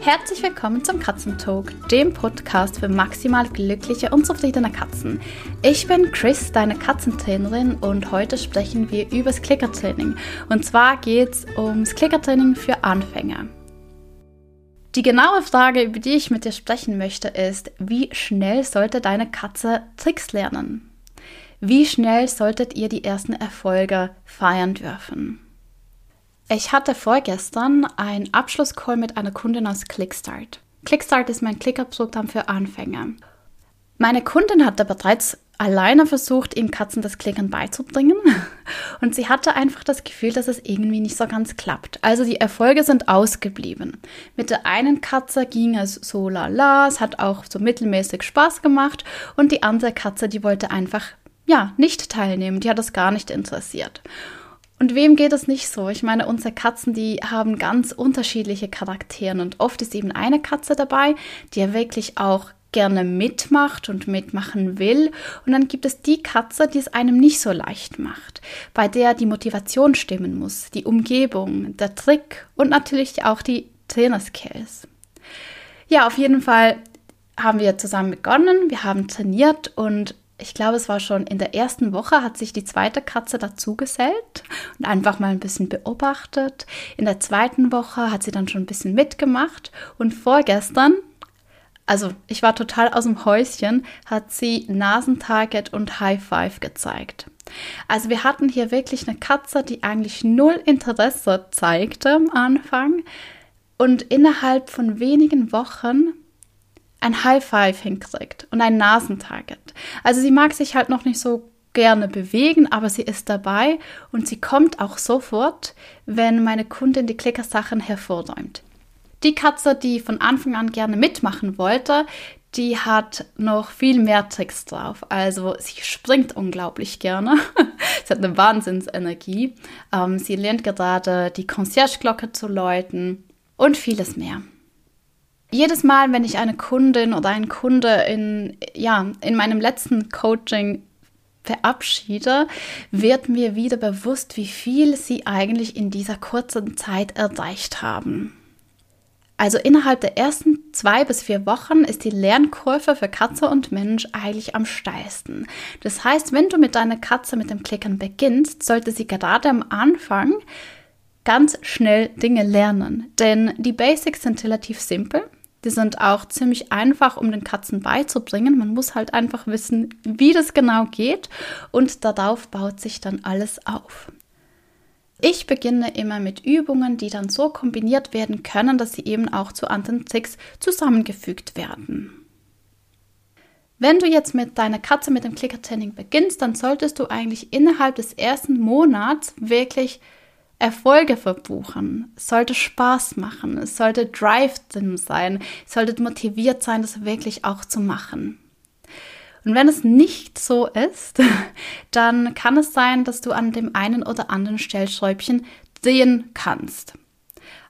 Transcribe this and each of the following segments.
Herzlich willkommen zum Katzentalk, dem Podcast für maximal glückliche und zufriedene Katzen. Ich bin Chris, deine Katzentrainerin, und heute sprechen wir über das Klickertraining. Und zwar geht es ums Klickertraining für Anfänger. Die genaue Frage, über die ich mit dir sprechen möchte, ist, wie schnell sollte deine Katze Tricks lernen? Wie schnell solltet ihr die ersten Erfolge feiern dürfen? Ich hatte vorgestern einen Abschlusscall mit einer Kundin aus Clickstart. Clickstart ist mein Klickerprogramm für Anfänger. Meine Kundin hatte bereits alleine versucht, ihm Katzen das Klickern beizubringen. Und sie hatte einfach das Gefühl, dass es irgendwie nicht so ganz klappt. Also die Erfolge sind ausgeblieben. Mit der einen Katze ging es so lala, es hat auch so mittelmäßig Spaß gemacht. Und die andere Katze, die wollte einfach, ja, nicht teilnehmen. Die hat es gar nicht interessiert. Und wem geht es nicht so? Ich meine, unsere Katzen, die haben ganz unterschiedliche Charaktere und oft ist eben eine Katze dabei, die ja wirklich auch gerne mitmacht und mitmachen will. Und dann gibt es die Katze, die es einem nicht so leicht macht, bei der die Motivation stimmen muss, die Umgebung, der Trick und natürlich auch die Trainerskills. Ja, auf jeden Fall haben wir zusammen begonnen, wir haben trainiert und ich glaube, es war schon in der ersten Woche, hat sich die zweite Katze dazugesellt und einfach mal ein bisschen beobachtet. In der zweiten Woche hat sie dann schon ein bisschen mitgemacht und vorgestern, also ich war total aus dem Häuschen, hat sie Nasentarget und High Five gezeigt. Also wir hatten hier wirklich eine Katze, die eigentlich null Interesse zeigte am Anfang und innerhalb von wenigen Wochen ein High Five hinkriegt und ein Nasentarget. Also sie mag sich halt noch nicht so gerne bewegen, aber sie ist dabei und sie kommt auch sofort, wenn meine Kundin die Klickersachen hervorräumt. Die Katze, die von Anfang an gerne mitmachen wollte, die hat noch viel mehr Tricks drauf. Also sie springt unglaublich gerne. sie hat eine Wahnsinnsenergie. Ähm, sie lernt gerade die Concierge-Glocke zu läuten und vieles mehr jedes Mal, wenn ich eine Kundin oder einen Kunde in, ja, in meinem letzten Coaching verabschiede, wird mir wieder bewusst, wie viel sie eigentlich in dieser kurzen Zeit erreicht haben. Also innerhalb der ersten zwei bis vier Wochen ist die Lernkurve für Katze und Mensch eigentlich am steilsten. Das heißt, wenn du mit deiner Katze mit dem Klicken beginnst, sollte sie gerade am Anfang ganz schnell Dinge lernen. Denn die Basics sind relativ simpel. Die sind auch ziemlich einfach, um den Katzen beizubringen. Man muss halt einfach wissen, wie das genau geht und darauf baut sich dann alles auf. Ich beginne immer mit Übungen, die dann so kombiniert werden können, dass sie eben auch zu anderen Tricks zusammengefügt werden. Wenn du jetzt mit deiner Katze mit dem Clicker-Training beginnst, dann solltest du eigentlich innerhalb des ersten Monats wirklich Erfolge verbuchen. Sollte Spaß machen. Es sollte Drive drin sein. Es sollte motiviert sein, das wirklich auch zu machen. Und wenn es nicht so ist, dann kann es sein, dass du an dem einen oder anderen Stellschräubchen drehen kannst.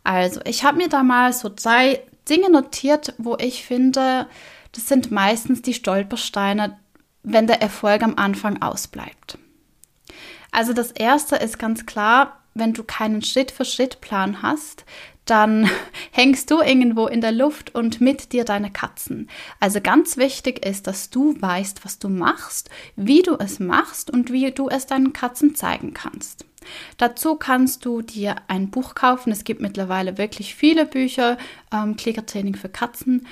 Also, ich habe mir da mal so drei Dinge notiert, wo ich finde, das sind meistens die Stolpersteine, wenn der Erfolg am Anfang ausbleibt. Also das erste ist ganz klar, wenn du keinen Schritt-für-Schritt-Plan hast, dann hängst du irgendwo in der Luft und mit dir deine Katzen. Also ganz wichtig ist, dass du weißt, was du machst, wie du es machst und wie du es deinen Katzen zeigen kannst. Dazu kannst du dir ein Buch kaufen. Es gibt mittlerweile wirklich viele Bücher, ähm, Klickertraining für Katzen.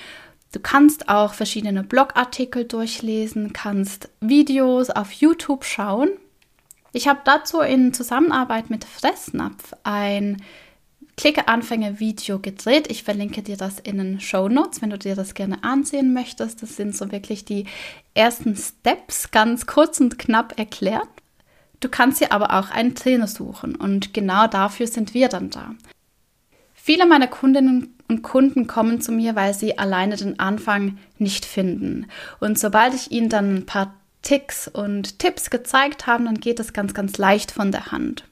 Du kannst auch verschiedene Blogartikel durchlesen, kannst Videos auf YouTube schauen ich habe dazu in Zusammenarbeit mit Fressnapf ein Klicke-Anfänger-Video gedreht. Ich verlinke dir das in den Show Notes, wenn du dir das gerne ansehen möchtest. Das sind so wirklich die ersten Steps, ganz kurz und knapp erklärt. Du kannst dir aber auch einen Trainer suchen und genau dafür sind wir dann da. Viele meiner Kundinnen und Kunden kommen zu mir, weil sie alleine den Anfang nicht finden. Und sobald ich ihnen dann ein paar Ticks und Tipps gezeigt haben, dann geht es ganz, ganz leicht von der Hand.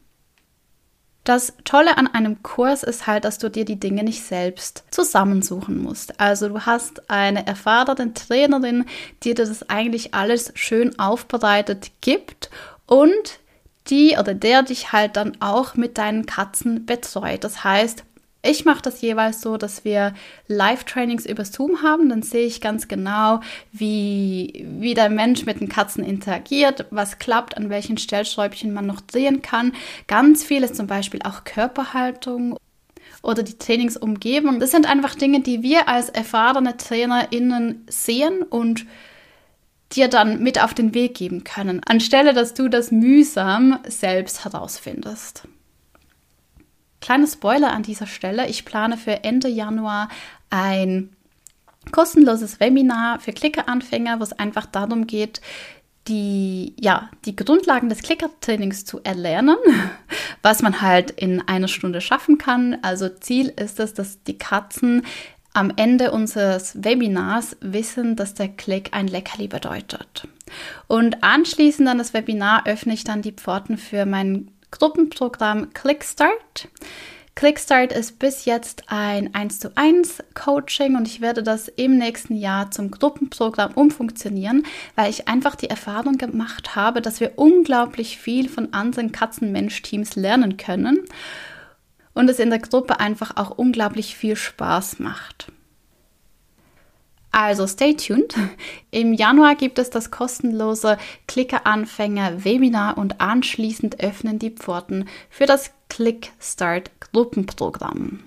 Das Tolle an einem Kurs ist halt, dass du dir die Dinge nicht selbst zusammensuchen musst. Also du hast eine erfahrene Trainerin, die dir das eigentlich alles schön aufbereitet gibt und die oder der dich halt dann auch mit deinen Katzen betreut. Das heißt, Ich mache das jeweils so, dass wir Live-Trainings über Zoom haben. Dann sehe ich ganz genau, wie, wie der Mensch mit den Katzen interagiert, was klappt, an welchen Stellschräubchen man noch drehen kann. Ganz vieles zum Beispiel auch Körperhaltung oder die Trainingsumgebung. Das sind einfach Dinge, die wir als erfahrene TrainerInnen sehen und dir dann mit auf den Weg geben können, anstelle dass du das mühsam selbst herausfindest. Kleiner Spoiler an dieser Stelle, ich plane für Ende Januar ein kostenloses Webinar für Klickeranfänger, wo es einfach darum geht, die, ja, die Grundlagen des Clicker-Trainings zu erlernen, was man halt in einer Stunde schaffen kann. Also Ziel ist es, dass die Katzen am Ende unseres Webinars wissen, dass der Klick ein Leckerli bedeutet. Und anschließend an das Webinar öffne ich dann die Pforten für mein Gruppenprogramm Clickstart. Clickstart ist bis jetzt ein 1 zu 1 Coaching und ich werde das im nächsten Jahr zum Gruppenprogramm umfunktionieren, weil ich einfach die Erfahrung gemacht habe, dass wir unglaublich viel von anderen Katzen-Mensch-Teams lernen können und es in der Gruppe einfach auch unglaublich viel Spaß macht. Also stay tuned. Im Januar gibt es das kostenlose Clicker-Anfänger Webinar und anschließend öffnen die Pforten für das Click Start Gruppenprogramm.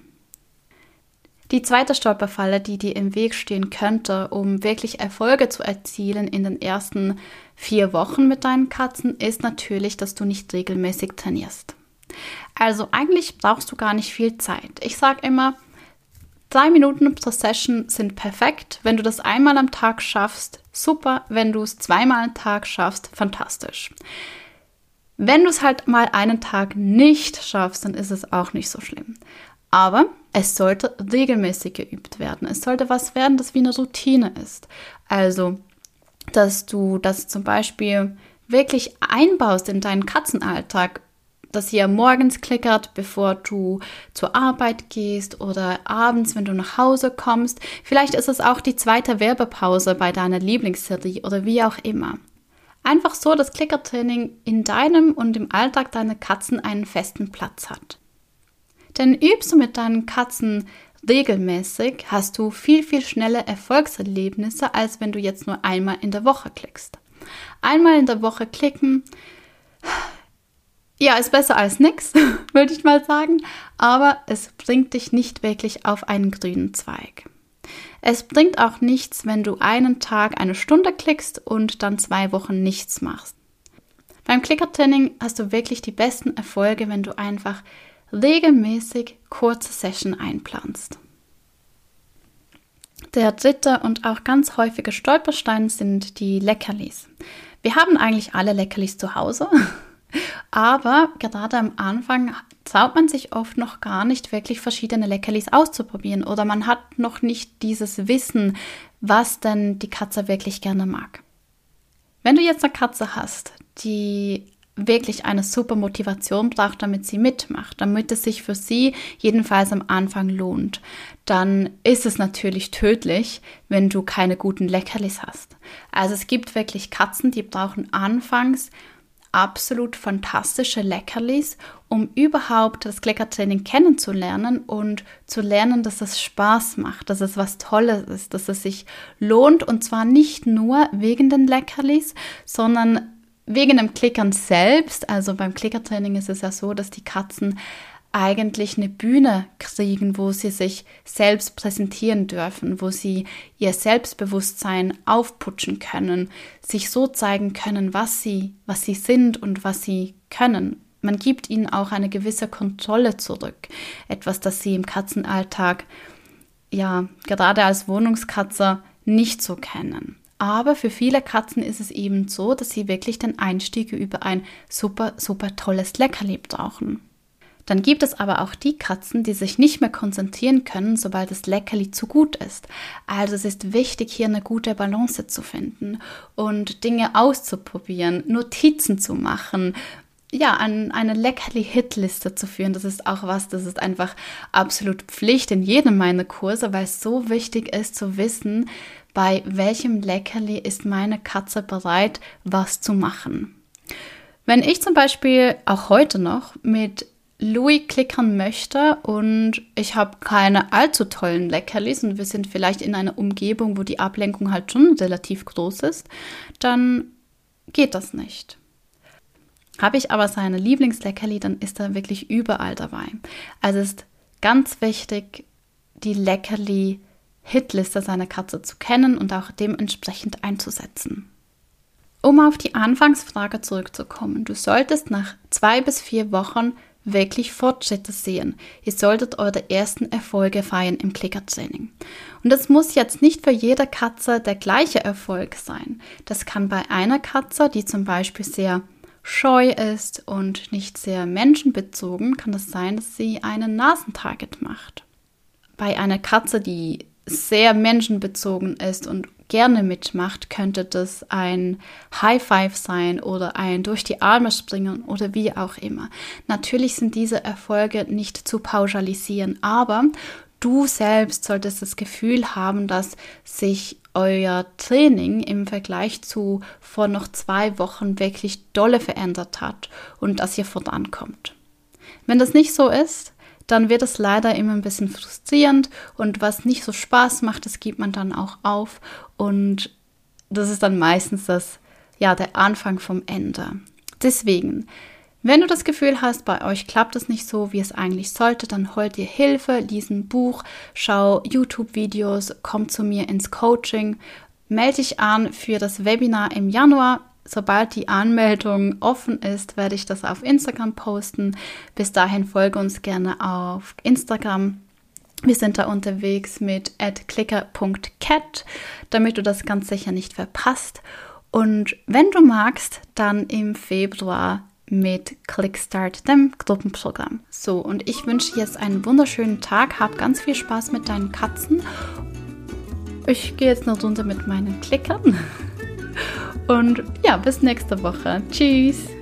Die zweite Stolperfalle, die dir im Weg stehen könnte, um wirklich Erfolge zu erzielen in den ersten vier Wochen mit deinen Katzen, ist natürlich, dass du nicht regelmäßig trainierst. Also eigentlich brauchst du gar nicht viel Zeit. Ich sage immer, drei Minuten pro Session sind perfekt. Wenn du das einmal am Tag schaffst, super. Wenn du es zweimal am Tag schaffst, fantastisch. Wenn du es halt mal einen Tag nicht schaffst, dann ist es auch nicht so schlimm. Aber es sollte regelmäßig geübt werden. Es sollte was werden, das wie eine Routine ist. Also, dass du das zum Beispiel wirklich einbaust in deinen Katzenalltag dass ihr morgens klickert, bevor du zur Arbeit gehst oder abends, wenn du nach Hause kommst. Vielleicht ist es auch die zweite Werbepause bei deiner Lieblingsserie oder wie auch immer. Einfach so, dass Klickertraining in deinem und im Alltag deiner Katzen einen festen Platz hat. Denn übst du mit deinen Katzen regelmäßig, hast du viel, viel schneller Erfolgserlebnisse, als wenn du jetzt nur einmal in der Woche klickst. Einmal in der Woche klicken, ja, ist besser als nichts, würde ich mal sagen, aber es bringt dich nicht wirklich auf einen grünen Zweig. Es bringt auch nichts, wenn du einen Tag eine Stunde klickst und dann zwei Wochen nichts machst. Beim Klickertraining hast du wirklich die besten Erfolge, wenn du einfach regelmäßig kurze Session einplanst. Der dritte und auch ganz häufige Stolperstein sind die Leckerlis. Wir haben eigentlich alle Leckerlis zu Hause. Aber gerade am Anfang traut man sich oft noch gar nicht wirklich verschiedene Leckerlis auszuprobieren oder man hat noch nicht dieses Wissen, was denn die Katze wirklich gerne mag. Wenn du jetzt eine Katze hast, die wirklich eine super Motivation braucht, damit sie mitmacht, damit es sich für sie jedenfalls am Anfang lohnt, dann ist es natürlich tödlich, wenn du keine guten Leckerlis hast. Also es gibt wirklich Katzen, die brauchen anfangs absolut fantastische Leckerlis, um überhaupt das Kleckertraining kennenzulernen und zu lernen, dass es Spaß macht, dass es was Tolles ist, dass es sich lohnt und zwar nicht nur wegen den Leckerlis, sondern wegen dem Klickern selbst. Also beim Klickertraining ist es ja so, dass die Katzen eigentlich eine Bühne kriegen, wo sie sich selbst präsentieren dürfen, wo sie ihr Selbstbewusstsein aufputschen können, sich so zeigen können, was sie, was sie sind und was sie können. Man gibt ihnen auch eine gewisse Kontrolle zurück. Etwas, das sie im Katzenalltag, ja, gerade als Wohnungskatze nicht so kennen. Aber für viele Katzen ist es eben so, dass sie wirklich den Einstieg über ein super, super tolles Leckerli brauchen. Dann gibt es aber auch die Katzen, die sich nicht mehr konzentrieren können, sobald das Leckerli zu gut ist. Also es ist wichtig, hier eine gute Balance zu finden und Dinge auszuprobieren, Notizen zu machen, ja, an eine Leckerli-Hitliste zu führen. Das ist auch was, das ist einfach absolut Pflicht in jedem meiner Kurse, weil es so wichtig ist zu wissen, bei welchem Leckerli ist meine Katze bereit, was zu machen. Wenn ich zum Beispiel auch heute noch mit Louis klickern möchte und ich habe keine allzu tollen Leckerlis und wir sind vielleicht in einer Umgebung, wo die Ablenkung halt schon relativ groß ist, dann geht das nicht. Habe ich aber seine Lieblingsleckerli, dann ist er wirklich überall dabei. Also ist ganz wichtig, die Leckerli-Hitliste seiner Katze zu kennen und auch dementsprechend einzusetzen. Um auf die Anfangsfrage zurückzukommen, du solltest nach zwei bis vier Wochen wirklich Fortschritte sehen. Ihr solltet eure ersten Erfolge feiern im Klickertraining. Und das muss jetzt nicht für jede Katze der gleiche Erfolg sein. Das kann bei einer Katze, die zum Beispiel sehr scheu ist und nicht sehr menschenbezogen, kann es sein, dass sie einen Nasentarget macht. Bei einer Katze, die sehr menschenbezogen ist und gerne mitmacht, könnte das ein High Five sein oder ein durch die Arme springen oder wie auch immer. Natürlich sind diese Erfolge nicht zu pauschalisieren, aber du selbst solltest das Gefühl haben, dass sich euer Training im Vergleich zu vor noch zwei Wochen wirklich dolle verändert hat und dass ihr vorankommt. Wenn das nicht so ist, dann wird es leider immer ein bisschen frustrierend und was nicht so Spaß macht, das gibt man dann auch auf und das ist dann meistens das, ja, der Anfang vom Ende. Deswegen, wenn du das Gefühl hast, bei euch klappt es nicht so, wie es eigentlich sollte, dann hol dir Hilfe, lies ein Buch, schau YouTube-Videos, komm zu mir ins Coaching, melde dich an für das Webinar im Januar sobald die Anmeldung offen ist, werde ich das auf Instagram posten. Bis dahin folge uns gerne auf Instagram. Wir sind da unterwegs mit clicker.cat, damit du das ganz sicher nicht verpasst. Und wenn du magst, dann im Februar mit Clickstart, dem Gruppenprogramm. So, und ich wünsche jetzt einen wunderschönen Tag. Hab ganz viel Spaß mit deinen Katzen. Ich gehe jetzt eine Runde mit meinen Klickern. Und ja, bis nächste Woche. Tschüss.